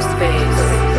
Space.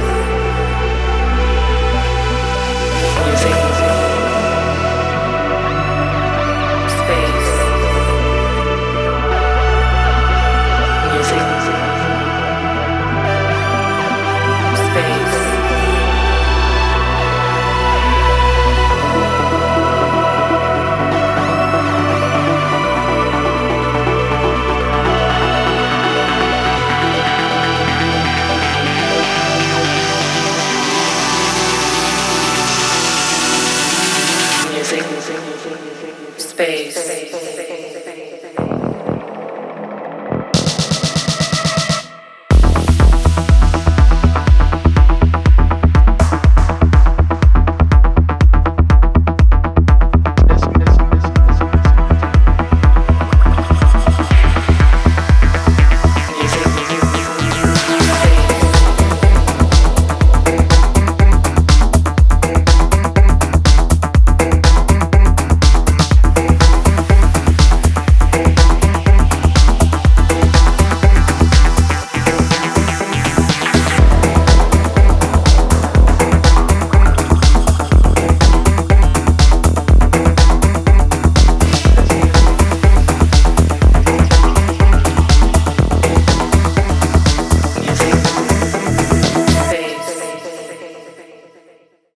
space. space.